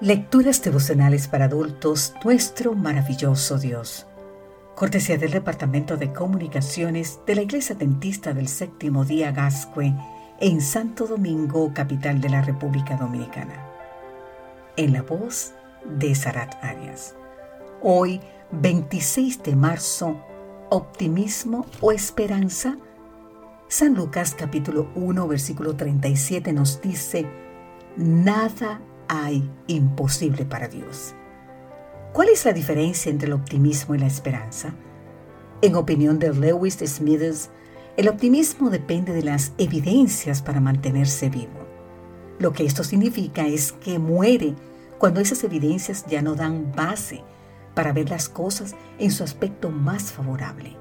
Lecturas devocionales para adultos, nuestro maravilloso Dios. Cortesía del Departamento de Comunicaciones de la Iglesia Dentista del Séptimo Día Gascue en Santo Domingo, capital de la República Dominicana. En la voz de Sarat Arias. Hoy, 26 de marzo, optimismo o esperanza. San Lucas capítulo 1 versículo 37 nos dice, nada hay imposible para Dios. ¿Cuál es la diferencia entre el optimismo y la esperanza? En opinión de Lewis Smithers, el optimismo depende de las evidencias para mantenerse vivo. Lo que esto significa es que muere cuando esas evidencias ya no dan base para ver las cosas en su aspecto más favorable.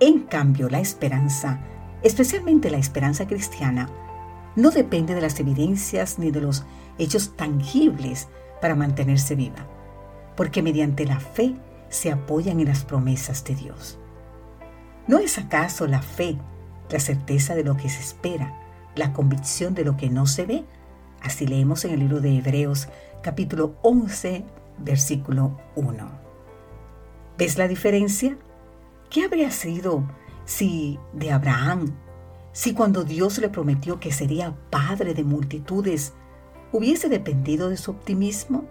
En cambio, la esperanza, especialmente la esperanza cristiana, no depende de las evidencias ni de los hechos tangibles para mantenerse viva, porque mediante la fe se apoyan en las promesas de Dios. ¿No es acaso la fe la certeza de lo que se espera, la convicción de lo que no se ve? Así leemos en el libro de Hebreos capítulo 11, versículo 1. ¿Ves la diferencia? ¿Qué habría sido si de Abraham, si cuando Dios le prometió que sería padre de multitudes, hubiese dependido de su optimismo?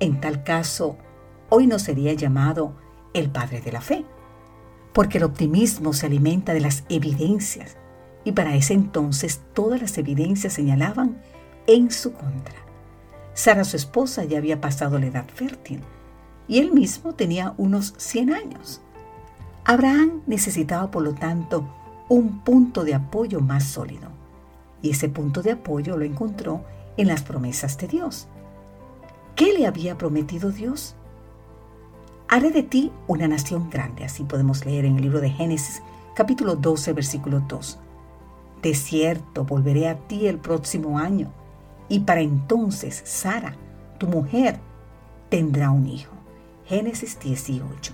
En tal caso, hoy no sería llamado el padre de la fe, porque el optimismo se alimenta de las evidencias, y para ese entonces todas las evidencias señalaban en su contra. Sara, su esposa, ya había pasado la edad fértil, y él mismo tenía unos 100 años. Abraham necesitaba, por lo tanto, un punto de apoyo más sólido, y ese punto de apoyo lo encontró en las promesas de Dios. ¿Qué le había prometido Dios? Haré de ti una nación grande, así podemos leer en el libro de Génesis capítulo 12 versículo 2. De cierto, volveré a ti el próximo año, y para entonces Sara, tu mujer, tendrá un hijo. Génesis 18.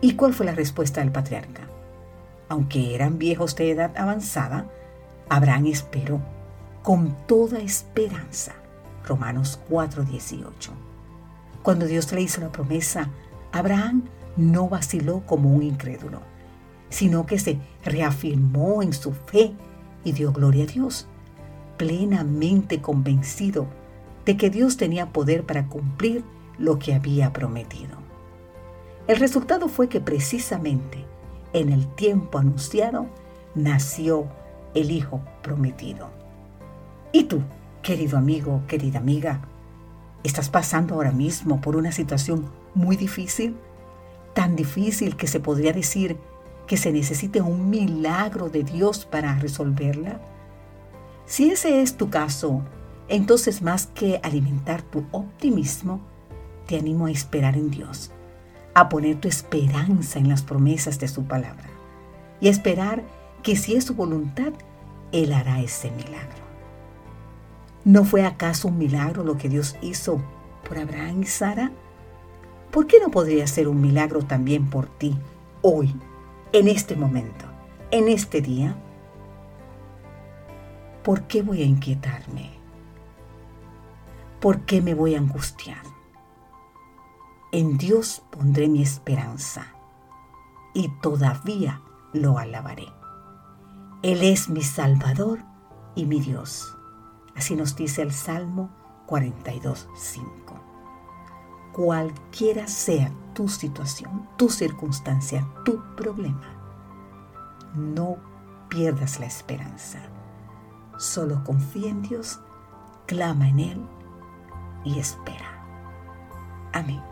¿Y cuál fue la respuesta del patriarca? Aunque eran viejos de edad avanzada, Abraham esperó con toda esperanza. Romanos 4:18. Cuando Dios le hizo la promesa, Abraham no vaciló como un incrédulo, sino que se reafirmó en su fe y dio gloria a Dios, plenamente convencido de que Dios tenía poder para cumplir lo que había prometido. El resultado fue que precisamente en el tiempo anunciado nació el Hijo prometido. ¿Y tú, querido amigo, querida amiga, estás pasando ahora mismo por una situación muy difícil? Tan difícil que se podría decir que se necesite un milagro de Dios para resolverla. Si ese es tu caso, entonces más que alimentar tu optimismo, te animo a esperar en Dios, a poner tu esperanza en las promesas de su palabra y a esperar que si es su voluntad, Él hará ese milagro. ¿No fue acaso un milagro lo que Dios hizo por Abraham y Sara? ¿Por qué no podría ser un milagro también por ti hoy, en este momento, en este día? ¿Por qué voy a inquietarme? ¿Por qué me voy a angustiar? En Dios pondré mi esperanza y todavía lo alabaré. Él es mi Salvador y mi Dios Así nos dice el Salmo 42.5. Cualquiera sea tu situación, tu circunstancia, tu problema, no pierdas la esperanza. Solo confía en Dios, clama en Él y espera. Amén.